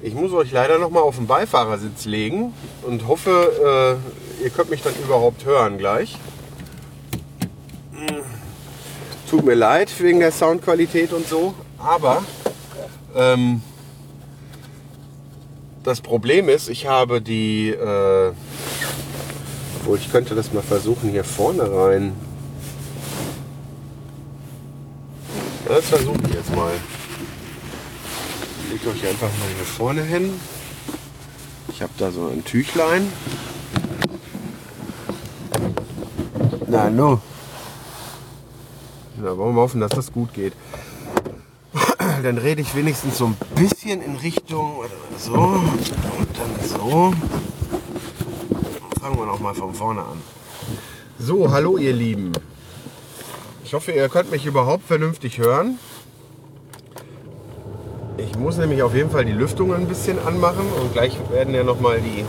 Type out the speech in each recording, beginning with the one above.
ich muss euch leider noch mal auf den Beifahrersitz legen und hoffe, äh, ihr könnt mich dann überhaupt hören gleich. Tut mir leid wegen der Soundqualität und so, aber ähm, das Problem ist, ich habe die, äh, obwohl ich könnte das mal versuchen hier vorne rein. Das versuche ich jetzt mal. Legt euch einfach mal hier vorne hin. Ich habe da so ein Tüchlein. Na, no. Na, wollen wir hoffen, dass das gut geht. Dann rede ich wenigstens so ein bisschen in Richtung so und dann so. Fangen wir noch mal von vorne an. So, hallo ihr Lieben. Ich hoffe, ihr könnt mich überhaupt vernünftig hören. Ich muss nämlich auf jeden Fall die Lüftung ein bisschen anmachen und gleich werden ja noch mal die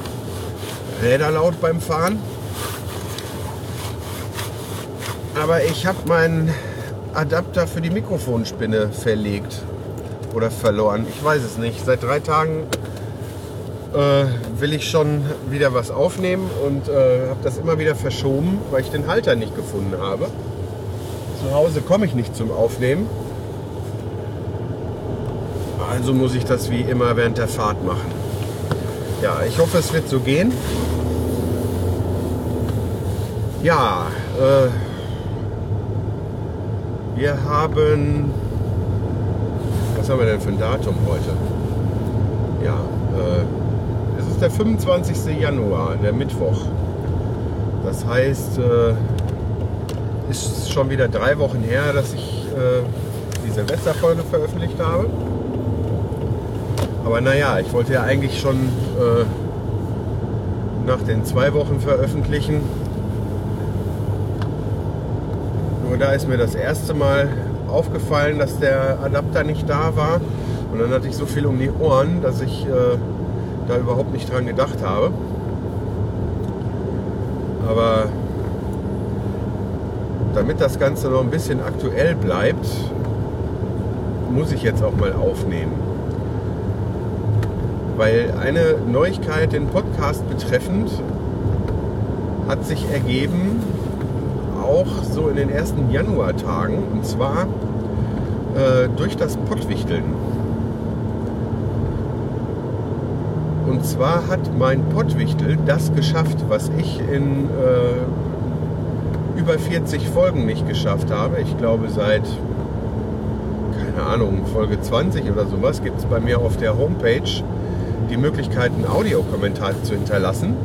Räder laut beim Fahren. Aber ich habe meinen Adapter für die Mikrofonspinne verlegt oder verloren. Ich weiß es nicht. Seit drei Tagen äh, will ich schon wieder was aufnehmen und äh, habe das immer wieder verschoben, weil ich den Halter nicht gefunden habe. Zu Hause komme ich nicht zum Aufnehmen. Also muss ich das wie immer während der Fahrt machen. Ja, ich hoffe, es wird so gehen. Ja, äh, wir haben. Was haben wir denn für ein Datum heute? Ja, äh, es ist der 25. Januar, der Mittwoch. Das heißt, äh, ist schon wieder drei Wochen her, dass ich äh, die Silvesterfolge veröffentlicht habe. Aber naja, ich wollte ja eigentlich schon äh, nach den zwei Wochen veröffentlichen. Nur da ist mir das erste Mal aufgefallen, dass der Adapter nicht da war. Und dann hatte ich so viel um die Ohren, dass ich äh, da überhaupt nicht dran gedacht habe. Aber damit das Ganze noch ein bisschen aktuell bleibt, muss ich jetzt auch mal aufnehmen. Weil eine Neuigkeit den Podcast betreffend hat sich ergeben, auch so in den ersten Januartagen, und zwar äh, durch das Pottwichteln. Und zwar hat mein Pottwichtel das geschafft, was ich in äh, über 40 Folgen nicht geschafft habe. Ich glaube seit, keine Ahnung, Folge 20 oder sowas gibt es bei mir auf der Homepage die Möglichkeit, einen Audiokommentar zu hinterlassen.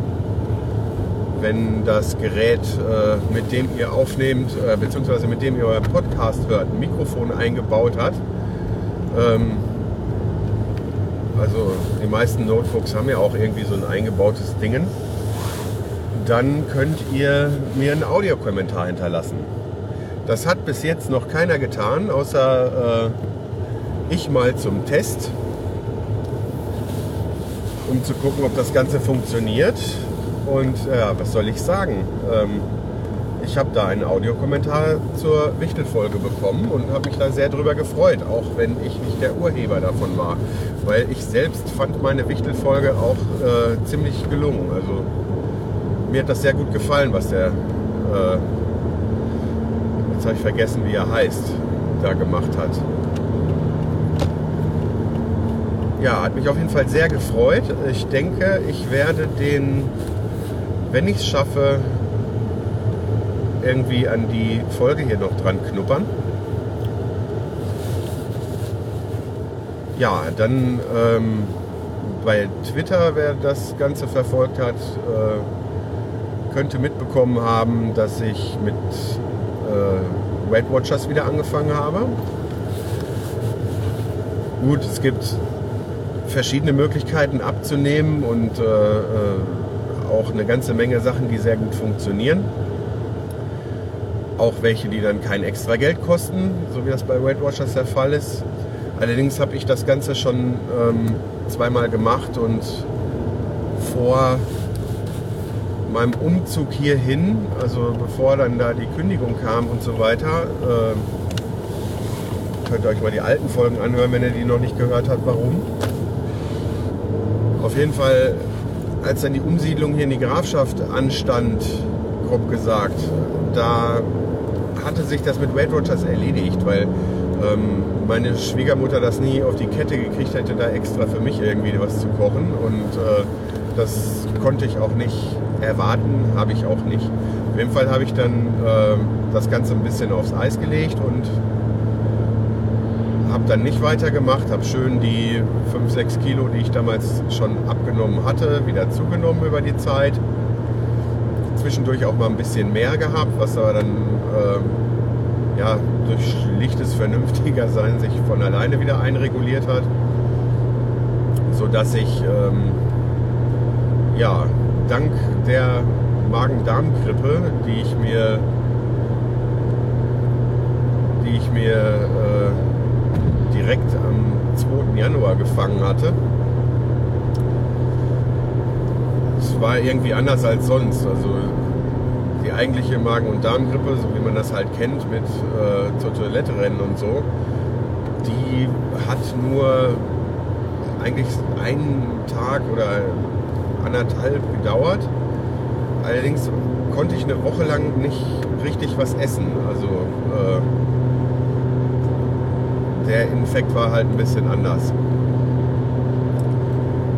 Wenn das Gerät, äh, mit dem ihr aufnehmt, äh, beziehungsweise mit dem ihr euren Podcast hört, ein Mikrofon eingebaut hat. Ähm, also die meisten Notebooks haben ja auch irgendwie so ein eingebautes Dingen dann könnt ihr mir einen Audiokommentar hinterlassen. Das hat bis jetzt noch keiner getan, außer äh, ich mal zum Test, um zu gucken, ob das Ganze funktioniert. Und ja, was soll ich sagen? Ähm, ich habe da einen Audiokommentar zur Wichtelfolge bekommen und habe mich da sehr drüber gefreut, auch wenn ich nicht der Urheber davon war. Weil ich selbst fand meine Wichtelfolge auch äh, ziemlich gelungen. Also mir hat das sehr gut gefallen, was der, äh, jetzt habe ich vergessen, wie er heißt, da gemacht hat. Ja, hat mich auf jeden Fall sehr gefreut. Ich denke, ich werde den, wenn ich es schaffe, irgendwie an die Folge hier noch dran knuppern. Ja, dann ähm, bei Twitter, wer das Ganze verfolgt hat, äh, könnte mitbekommen haben, dass ich mit äh, Weight Watchers wieder angefangen habe. Gut, es gibt verschiedene Möglichkeiten abzunehmen und äh, äh, auch eine ganze Menge Sachen, die sehr gut funktionieren. Auch welche, die dann kein extra Geld kosten, so wie das bei Weight Watchers der Fall ist. Allerdings habe ich das Ganze schon ähm, zweimal gemacht und vor meinem Umzug hierhin, also bevor dann da die Kündigung kam und so weiter, äh, könnt ihr euch mal die alten Folgen anhören, wenn ihr die noch nicht gehört habt, warum. Auf jeden Fall, als dann die Umsiedlung hier in die Grafschaft anstand, grob gesagt, da hatte sich das mit Weight Watchers erledigt, weil ähm, meine Schwiegermutter das nie auf die Kette gekriegt hätte, da extra für mich irgendwie was zu kochen. Und äh, das konnte ich auch nicht erwarten, habe ich auch nicht. Auf jeden Fall habe ich dann äh, das Ganze ein bisschen aufs Eis gelegt und habe dann nicht weitergemacht, habe schön die 5, 6 Kilo, die ich damals schon abgenommen hatte, wieder zugenommen über die Zeit. Zwischendurch auch mal ein bisschen mehr gehabt, was aber dann äh, ja, durch schlichtes vernünftiger Sein sich von alleine wieder einreguliert hat, sodass ich ähm, ja, dank der Magen-Darm-Grippe, die ich mir, die ich mir äh, direkt am 2. Januar gefangen hatte. Es war irgendwie anders als sonst. Also die eigentliche Magen- und Darmgrippe, so wie man das halt kennt, mit äh, zur Toilette rennen und so, die hat nur eigentlich einen Tag oder anderthalb gedauert. Allerdings konnte ich eine Woche lang nicht richtig was essen. Also äh, der Infekt war halt ein bisschen anders.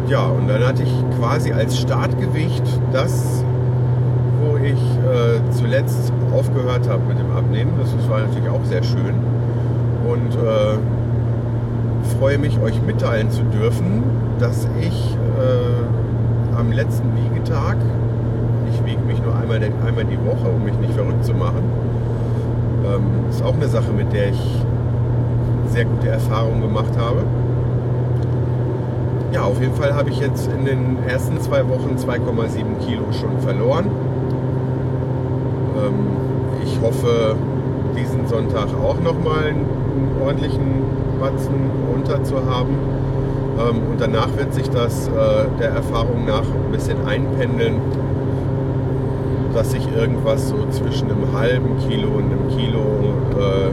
Ja, und dann hatte ich quasi als Startgewicht das, wo ich äh, zuletzt aufgehört habe mit dem Abnehmen. Das war natürlich auch sehr schön. Und äh, freue mich, euch mitteilen zu dürfen, dass ich äh, am letzten Wiegetag, ich wiege mich nur einmal, einmal die Woche, um mich nicht verrückt zu machen, ähm, ist auch eine Sache, mit der ich sehr gute Erfahrungen gemacht habe. Ja, auf jeden Fall habe ich jetzt in den ersten zwei Wochen 2,7 Kilo schon verloren. Ähm, ich hoffe, diesen Sonntag auch nochmal einen ordentlichen Batzen runter zu haben. Ähm, und danach wird sich das äh, der Erfahrung nach ein bisschen einpendeln, dass ich irgendwas so zwischen einem halben Kilo und einem Kilo äh,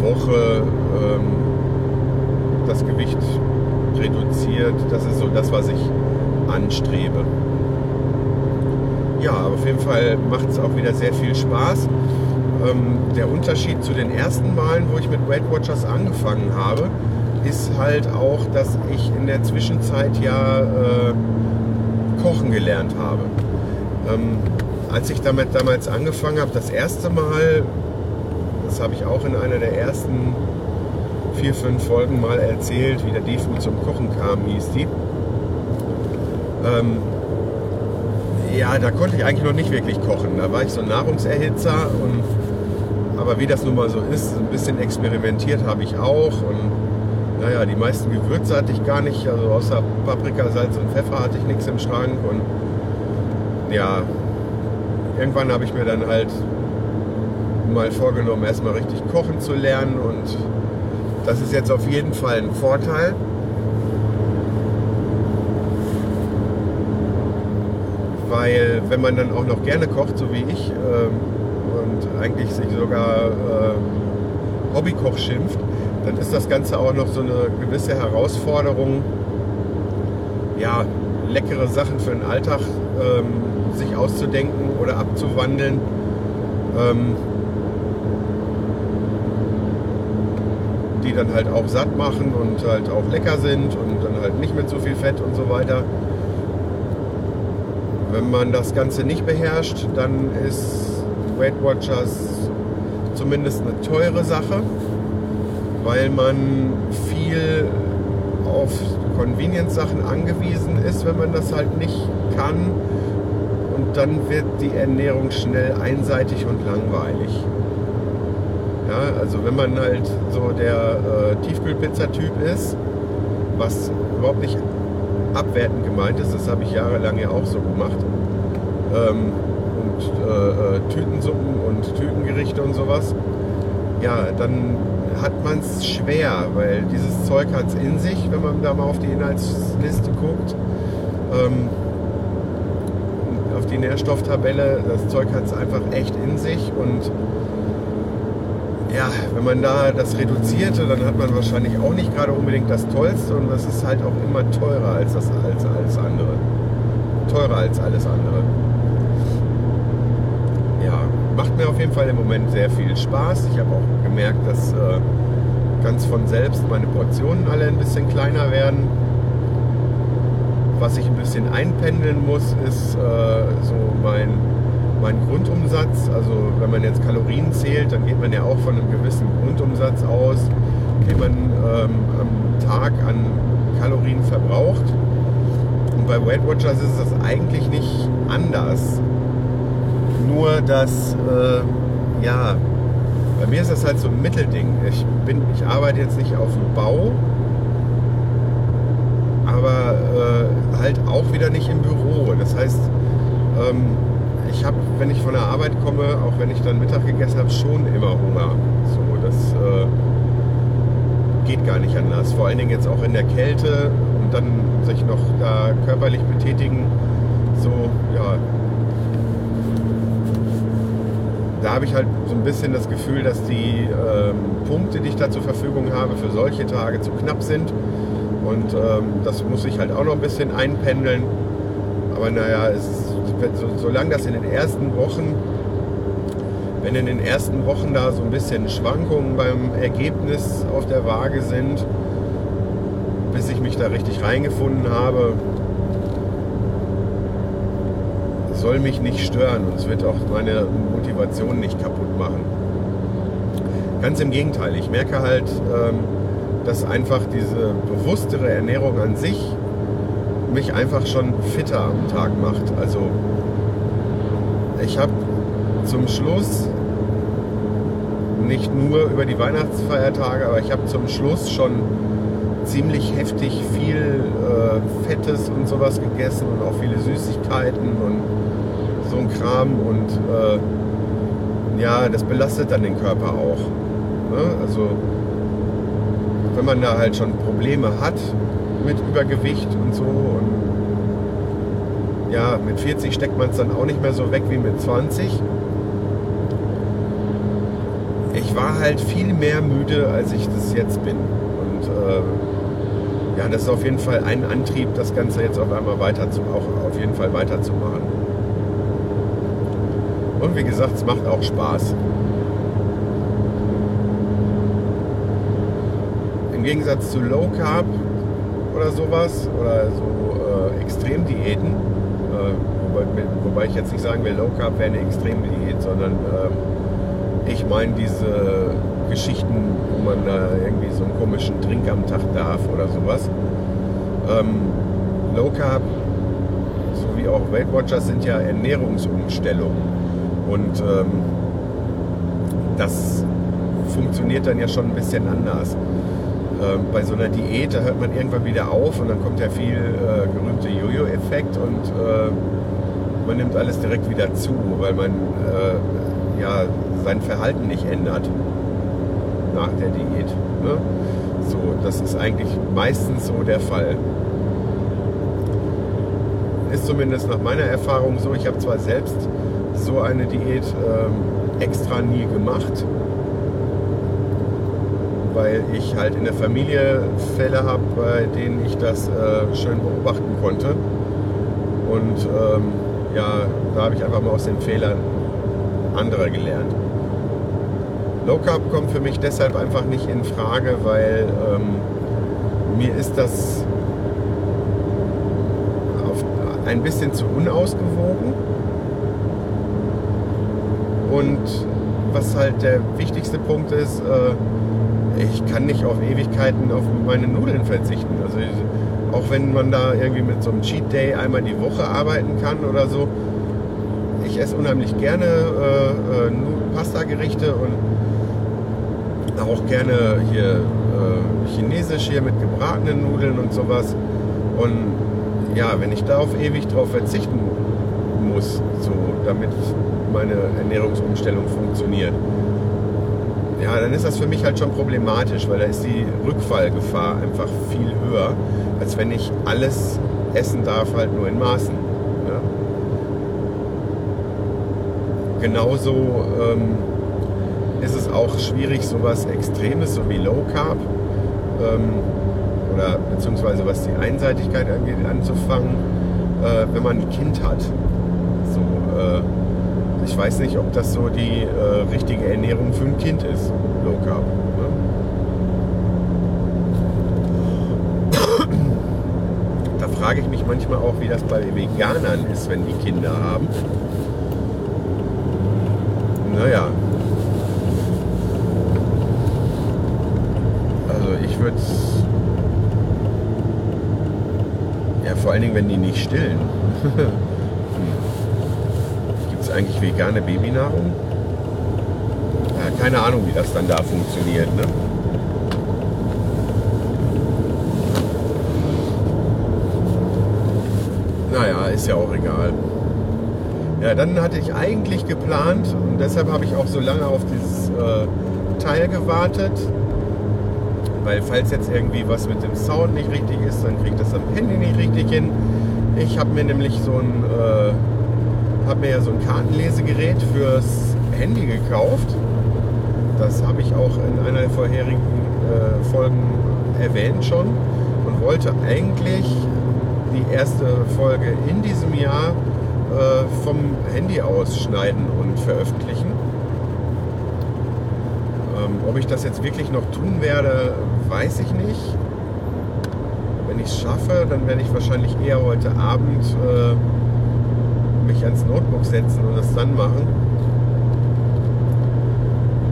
Woche ähm, das Gewicht reduziert. Das ist so das, was ich anstrebe. Ja, auf jeden Fall macht es auch wieder sehr viel Spaß. Ähm, der Unterschied zu den ersten Malen, wo ich mit Weight Watchers angefangen habe, ist halt auch, dass ich in der Zwischenzeit ja äh, kochen gelernt habe. Ähm, als ich damit damals angefangen habe, das erste Mal, das habe ich auch in einer der ersten vier, fünf Folgen mal erzählt, wie der Defu zum Kochen kam, hieß die. Ähm, ja, da konnte ich eigentlich noch nicht wirklich kochen. Da war ich so ein Nahrungserhitzer und aber wie das nun mal so ist, ein bisschen experimentiert habe ich auch und naja, die meisten Gewürze hatte ich gar nicht, also außer Paprika, Salz und Pfeffer hatte ich nichts im Schrank und ja, irgendwann habe ich mir dann halt mal vorgenommen, erstmal richtig kochen zu lernen und das ist jetzt auf jeden Fall ein Vorteil. Weil wenn man dann auch noch gerne kocht, so wie ich, ähm, und eigentlich sich sogar äh, Hobbykoch schimpft, dann ist das Ganze auch noch so eine gewisse Herausforderung, ja, leckere Sachen für den Alltag ähm, sich auszudenken oder abzuwandeln. Ähm, die dann halt auch satt machen und halt auch lecker sind und dann halt nicht mit so viel Fett und so weiter. Wenn man das Ganze nicht beherrscht, dann ist Weight Watchers zumindest eine teure Sache, weil man viel auf Convenience-Sachen angewiesen ist, wenn man das halt nicht kann. Und dann wird die Ernährung schnell einseitig und langweilig. Also wenn man halt so der äh, Tiefkühlpizza-Typ ist, was überhaupt nicht abwertend gemeint ist, das habe ich jahrelang ja auch so gemacht. Ähm, und äh, äh, Tütensuppen und Tütengerichte und sowas. Ja, dann hat man es schwer, weil dieses Zeug hat es in sich, wenn man da mal auf die Inhaltsliste guckt. Ähm, auf die Nährstofftabelle, das Zeug hat es einfach echt in sich und ja, wenn man da das reduzierte, dann hat man wahrscheinlich auch nicht gerade unbedingt das Tollste und das ist halt auch immer teurer als das als alles andere. Teurer als alles andere. Ja, macht mir auf jeden Fall im Moment sehr viel Spaß. Ich habe auch gemerkt, dass äh, ganz von selbst meine Portionen alle ein bisschen kleiner werden. Was ich ein bisschen einpendeln muss, ist äh, so mein mein Grundumsatz, also wenn man jetzt Kalorien zählt, dann geht man ja auch von einem gewissen Grundumsatz aus, den man ähm, am Tag an Kalorien verbraucht. Und bei Weight Watchers ist das eigentlich nicht anders. Nur dass, äh, ja, bei mir ist das halt so ein Mittelding. Ich, bin, ich arbeite jetzt nicht auf dem Bau, aber äh, halt auch wieder nicht im Büro. Das heißt, ähm, ich habe, wenn ich von der Arbeit komme, auch wenn ich dann Mittag gegessen habe, schon immer Hunger. So, das äh, geht gar nicht anders. Vor allen Dingen jetzt auch in der Kälte und dann sich noch da körperlich betätigen. So, ja. Da habe ich halt so ein bisschen das Gefühl, dass die ähm, Punkte, die ich da zur Verfügung habe, für solche Tage zu knapp sind. Und ähm, das muss ich halt auch noch ein bisschen einpendeln. Aber naja, es so, solange das in den ersten Wochen, wenn in den ersten Wochen da so ein bisschen Schwankungen beim Ergebnis auf der Waage sind, bis ich mich da richtig reingefunden habe, soll mich nicht stören und es wird auch meine Motivation nicht kaputt machen. Ganz im Gegenteil, ich merke halt, ähm, dass einfach diese bewusstere Ernährung an sich mich einfach schon fitter am Tag macht. Also ich habe zum Schluss nicht nur über die Weihnachtsfeiertage, aber ich habe zum Schluss schon ziemlich heftig viel äh, Fettes und sowas gegessen und auch viele Süßigkeiten und so ein Kram und äh, ja, das belastet dann den Körper auch. Ne? Also wenn man da halt schon Probleme hat mit Übergewicht und so. Und ja, mit 40 steckt man es dann auch nicht mehr so weg wie mit 20. Ich war halt viel mehr müde, als ich das jetzt bin. Und äh, ja, das ist auf jeden Fall ein Antrieb, das Ganze jetzt auf einmal weiter zu, auch auf jeden Fall weiterzumachen. Und wie gesagt, es macht auch Spaß. Im Gegensatz zu Low Carb oder sowas oder so äh, Extremdiäten. Äh, wobei, wobei, ich jetzt nicht sagen will, Low Carb wäre eine Extremdiät, sondern äh, ich meine diese Geschichten, wo man da irgendwie so einen komischen Drink am Tag darf oder sowas. Ähm, Low Carb sowie auch Weight Watchers sind ja Ernährungsumstellungen und ähm, das funktioniert dann ja schon ein bisschen anders. Ähm, bei so einer Diät, da hört man irgendwann wieder auf und dann kommt der viel äh, gerühmte Jojo-Effekt und äh, man nimmt alles direkt wieder zu, weil man äh, ja sein Verhalten nicht ändert nach der Diät. Ne? So, das ist eigentlich meistens so der Fall. Ist zumindest nach meiner Erfahrung so. Ich habe zwar selbst so eine Diät ähm, extra nie gemacht, weil ich halt in der Familie Fälle habe, bei denen ich das äh, schön beobachten konnte. Und ähm, ja, da habe ich einfach mal aus den Fehlern anderer gelernt. Low Carb kommt für mich deshalb einfach nicht in Frage, weil ähm, mir ist das ein bisschen zu unausgewogen. Und was halt der wichtigste Punkt ist, äh, ich kann nicht auf Ewigkeiten auf meine Nudeln verzichten. Also auch wenn man da irgendwie mit so einem Cheat Day einmal die Woche arbeiten kann oder so. Ich esse unheimlich gerne äh, äh, Pasta-Gerichte und auch gerne hier äh, chinesisch hier mit gebratenen Nudeln und sowas. Und ja, wenn ich da auf ewig drauf verzichten muss, so damit meine Ernährungsumstellung funktioniert, ja, dann ist das für mich halt schon problematisch, weil da ist die Rückfallgefahr einfach viel höher, als wenn ich alles essen darf, halt nur in Maßen. Ja. Genauso ähm, ist es auch schwierig, sowas Extremes, so wie Low Carb, ähm, oder beziehungsweise was die Einseitigkeit angeht, anzufangen, äh, wenn man ein Kind hat. Ich weiß nicht, ob das so die äh, richtige Ernährung für ein Kind ist, Low Carb. Da frage ich mich manchmal auch, wie das bei Veganern ist, wenn die Kinder haben. Naja. Also ich würde ja vor allen Dingen, wenn die nicht stillen. Eigentlich vegane Babynahrung? Ja, keine Ahnung, wie das dann da funktioniert. Ne? Naja, ist ja auch egal. Ja, dann hatte ich eigentlich geplant und deshalb habe ich auch so lange auf dieses äh, Teil gewartet. Weil falls jetzt irgendwie was mit dem Sound nicht richtig ist, dann kriegt das am Handy nicht richtig hin. Ich habe mir nämlich so ein, äh, habe mir ja so ein Kartenlesegerät fürs Handy gekauft. Das habe ich auch in einer der vorherigen äh, Folgen erwähnt schon und wollte eigentlich die erste Folge in diesem Jahr äh, vom Handy aus schneiden und veröffentlichen. Ähm, ob ich das jetzt wirklich noch tun werde, weiß ich nicht. Wenn ich es schaffe, dann werde ich wahrscheinlich eher heute Abend äh, mich ans Notebook setzen und das dann machen.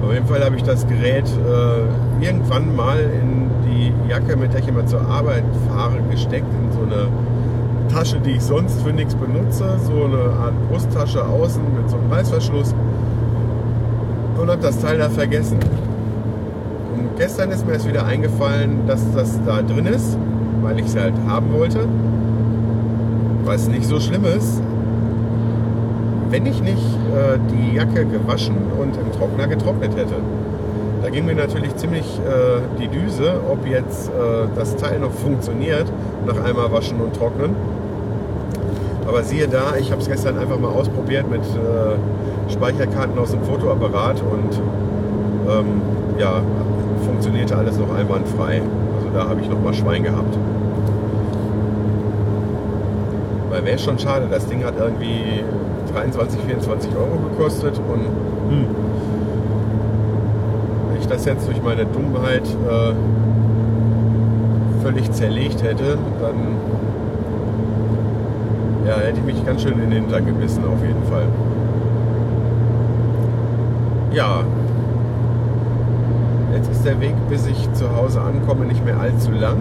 Auf jeden Fall habe ich das Gerät äh, irgendwann mal in die Jacke, mit der ich immer zur Arbeit fahre, gesteckt, in so eine Tasche, die ich sonst für nichts benutze. So eine Art Brusttasche außen mit so einem Reißverschluss. Und habe das Teil da vergessen. Und gestern ist mir es wieder eingefallen, dass das da drin ist, weil ich es halt haben wollte. Was nicht so schlimm ist, wenn ich nicht äh, die Jacke gewaschen und im Trockner getrocknet hätte. Da ging mir natürlich ziemlich äh, die Düse, ob jetzt äh, das Teil noch funktioniert nach einmal waschen und trocknen. Aber siehe da, ich habe es gestern einfach mal ausprobiert mit äh, Speicherkarten aus dem Fotoapparat und ähm, ja, funktionierte alles noch einwandfrei. Also da habe ich noch mal Schwein gehabt. Weil wäre schon schade, das Ding hat irgendwie 23, 24 Euro gekostet und hm, wenn ich das jetzt durch meine Dummheit äh, völlig zerlegt hätte, dann ja, hätte ich mich ganz schön in den Hintern gebissen auf jeden Fall. Ja, jetzt ist der Weg, bis ich zu Hause ankomme, nicht mehr allzu lang.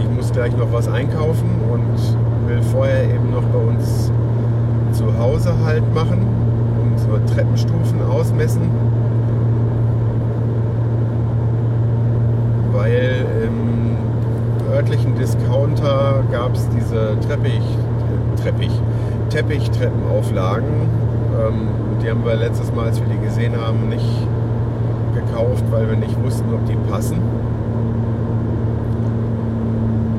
Ich muss gleich noch was einkaufen und will vorher eben noch bei uns zu Hause halt machen, unsere Treppenstufen ausmessen. Weil im örtlichen Discounter gab es diese Treppich, Treppich, Teppichtreppenauflagen. Ähm, die haben wir letztes Mal, als wir die gesehen haben, nicht gekauft, weil wir nicht wussten, ob die passen.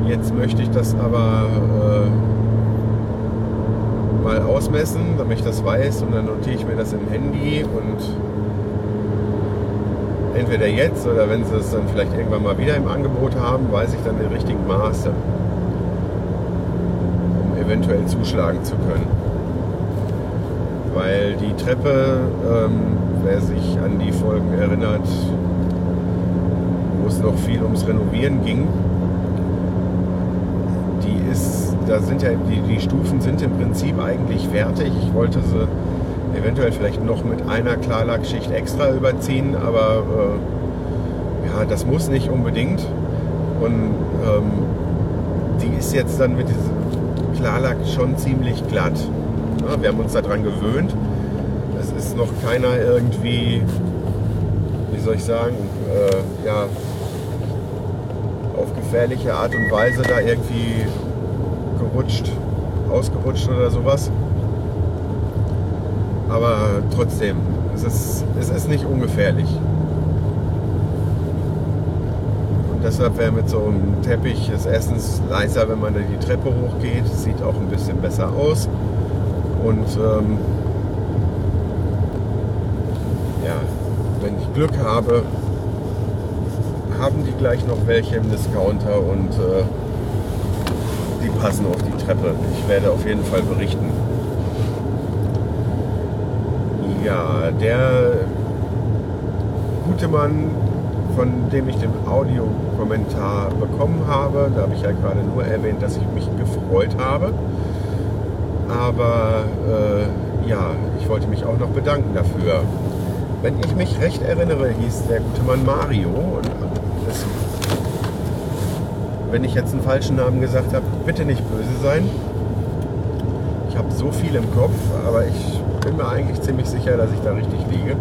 Jetzt möchte ich das aber äh, mal ausmessen, damit ich das weiß und dann notiere ich mir das im Handy und entweder jetzt oder wenn sie es dann vielleicht irgendwann mal wieder im Angebot haben, weiß ich dann den richtigen Maße, um eventuell zuschlagen zu können. Weil die Treppe, ähm, wer sich an die Folgen erinnert, wo es noch viel ums Renovieren ging, die ist, da sind ja die, die Stufen sind im Prinzip eigentlich fertig. Ich wollte sie eventuell vielleicht noch mit einer Klarlackschicht extra überziehen, aber äh, ja, das muss nicht unbedingt. Und ähm, die ist jetzt dann mit diesem Klarlack schon ziemlich glatt. Ja, wir haben uns daran gewöhnt. Es ist noch keiner irgendwie, wie soll ich sagen, äh, ja, auf gefährliche Art und Weise da irgendwie gerutscht, ausgerutscht oder sowas. Aber trotzdem, es ist, es ist nicht ungefährlich. Und deshalb wäre mit so einem Teppich es erstens leiser, wenn man da die Treppe hochgeht. Sieht auch ein bisschen besser aus. Und ähm, ja, wenn ich Glück habe, haben die gleich noch welche im Discounter und äh, die passen auf die Treppe. Ich werde auf jeden Fall berichten. Ja, der gute Mann, von dem ich den Audiokommentar bekommen habe, da habe ich ja gerade nur erwähnt, dass ich mich gefreut habe. Aber äh, ja, ich wollte mich auch noch bedanken dafür. Wenn ich mich recht erinnere, hieß der gute Mann Mario. Und das, wenn ich jetzt einen falschen Namen gesagt habe, bitte nicht böse sein. Ich habe so viel im Kopf, aber ich bin mir eigentlich ziemlich sicher, dass ich da richtig liege.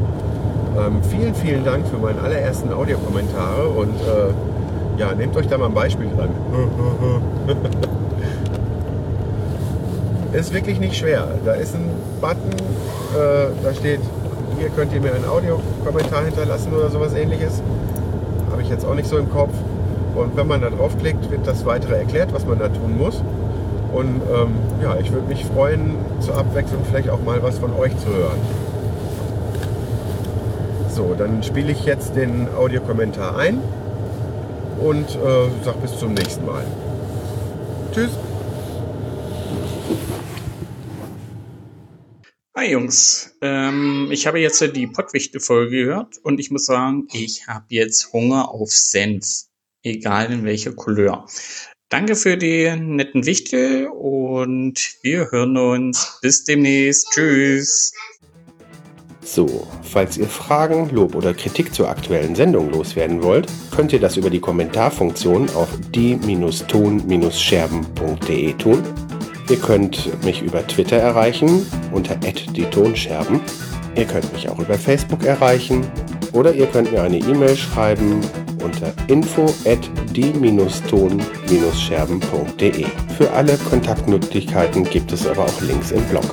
Ähm, vielen, vielen Dank für meine allerersten Audiokommentare und äh, ja, nehmt euch da mal ein Beispiel dran. ist wirklich nicht schwer. Da ist ein Button, äh, da steht, hier könnt ihr mir einen Audiokommentar hinterlassen oder sowas ähnliches. Habe ich jetzt auch nicht so im Kopf. Und wenn man da draufklickt, wird das weitere erklärt, was man da tun muss. Und ähm, ja, ich würde mich freuen, zur Abwechslung vielleicht auch mal was von euch zu hören. So, dann spiele ich jetzt den Audiokommentar ein und äh, sag bis zum nächsten Mal. Tschüss. Hi Jungs, ähm, ich habe jetzt die Pottwichte-Folge gehört und ich muss sagen, ich habe jetzt Hunger auf Senf, egal in welcher Couleur. Danke für die netten Wichtel und wir hören uns. Bis demnächst. Tschüss. So, falls ihr Fragen, Lob oder Kritik zur aktuellen Sendung loswerden wollt, könnt ihr das über die Kommentarfunktion auf die-ton-scherben.de tun Ihr könnt mich über Twitter erreichen unter @die-tonscherben. Ihr könnt mich auch über Facebook erreichen oder ihr könnt mir eine E-Mail schreiben unter info die-ton-scherben.de. Für alle Kontaktmöglichkeiten gibt es aber auch Links im Blog.